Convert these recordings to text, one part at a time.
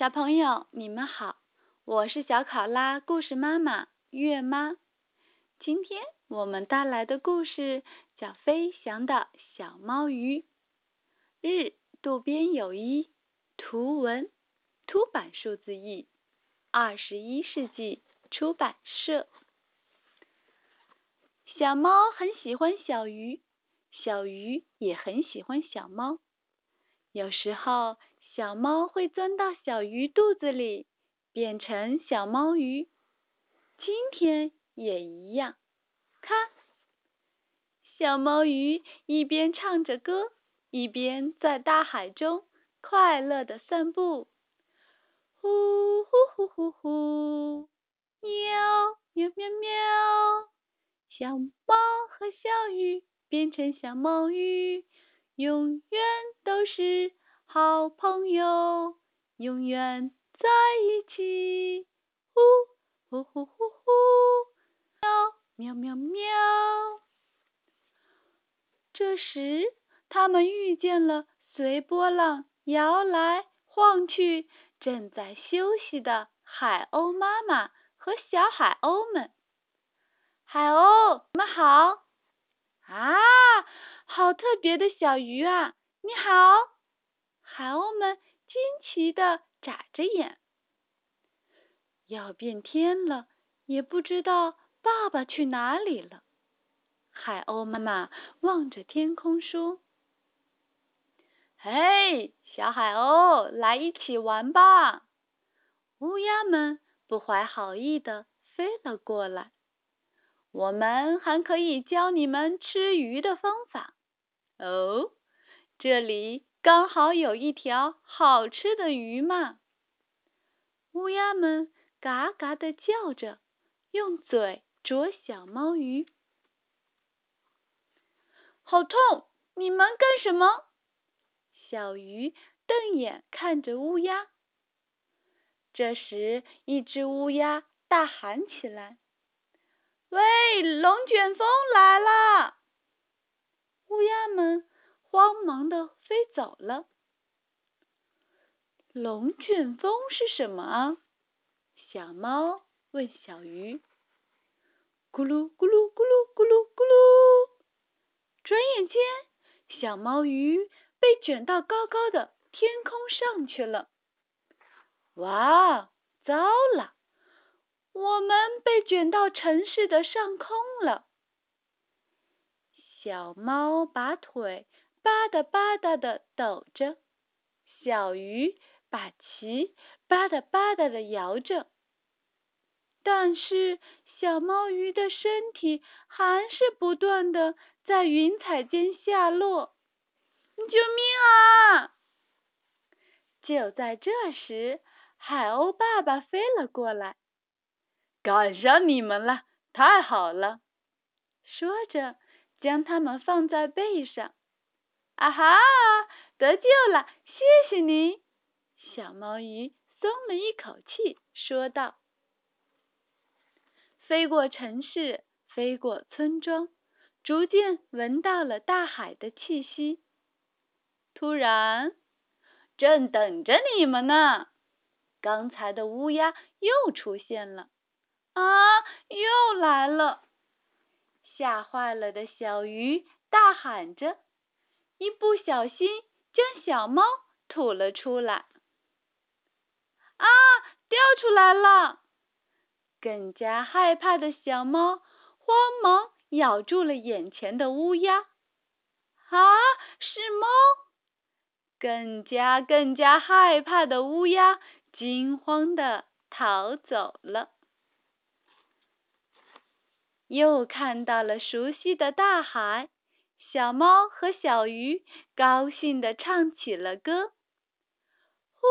小朋友，你们好，我是小考拉故事妈妈月妈。今天我们带来的故事叫《飞翔的小猫鱼》，日渡边友一，图文，凸版数字译，二十一世纪出版社。小猫很喜欢小鱼，小鱼也很喜欢小猫。有时候。小猫会钻到小鱼肚子里，变成小猫鱼。今天也一样，看，小猫鱼一边唱着歌，一边在大海中快乐的散步。呼呼呼呼呼，喵喵喵喵，小猫和小鱼变成小猫鱼，永远都是。好朋友永远在一起，呼呼呼呼呼，喵喵喵喵。这时，他们遇见了随波浪摇来晃去、正在休息的海鸥妈妈和小海鸥们。海鸥，你们好！啊，好特别的小鱼啊！你好。海鸥们惊奇的眨着眼，要变天了，也不知道爸爸去哪里了。海鸥妈妈望着天空说：“嘿，小海鸥，来一起玩吧！”乌鸦们不怀好意的飞了过来。我们还可以教你们吃鱼的方法。哦，这里。刚好有一条好吃的鱼嘛！乌鸦们嘎嘎的叫着，用嘴啄小猫鱼。好痛！你们干什么？小鱼瞪眼看着乌鸦。这时，一只乌鸦大喊起来：“喂，龙卷风来了！”乌鸦们。慌忙的飞走了。龙卷风是什么？小猫问小鱼。咕噜咕噜咕噜咕噜咕噜，转眼间，小猫鱼被卷到高高的天空上去了。哇，糟了，我们被卷到城市的上空了。小猫把腿。吧嗒吧嗒的抖着，小鱼把鳍吧嗒吧嗒的摇着，但是小猫鱼的身体还是不断的在云彩间下落。救命啊！就在这时，海鸥爸爸飞了过来，赶上你们了，太好了！说着，将它们放在背上。啊哈！得救了，谢谢你，小猫鱼松了一口气，说道：“飞过城市，飞过村庄，逐渐闻到了大海的气息。突然，正等着你们呢！刚才的乌鸦又出现了，啊，又来了！吓坏了的小鱼大喊着。”一不小心将小猫吐了出来，啊，掉出来了！更加害怕的小猫慌忙咬住了眼前的乌鸦，啊，是猫！更加更加害怕的乌鸦惊慌的逃走了，又看到了熟悉的大海。小猫和小鱼高兴地唱起了歌：呼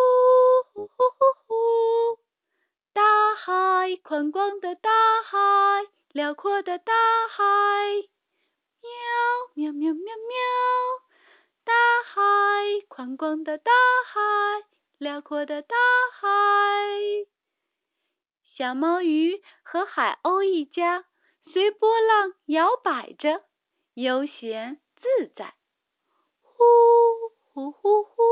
呼呼呼呼，大海，宽广的大海，辽阔的大海，喵喵喵喵喵，大海，宽广的大海，辽阔的大海。小猫鱼和海鸥一家随波浪摇摆着。悠闲自在，呼呼呼呼，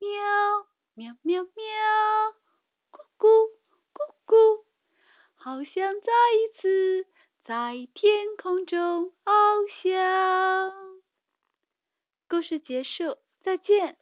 喵喵喵喵，咕咕咕咕，好像再一次在天空中翱翔。故事结束，再见。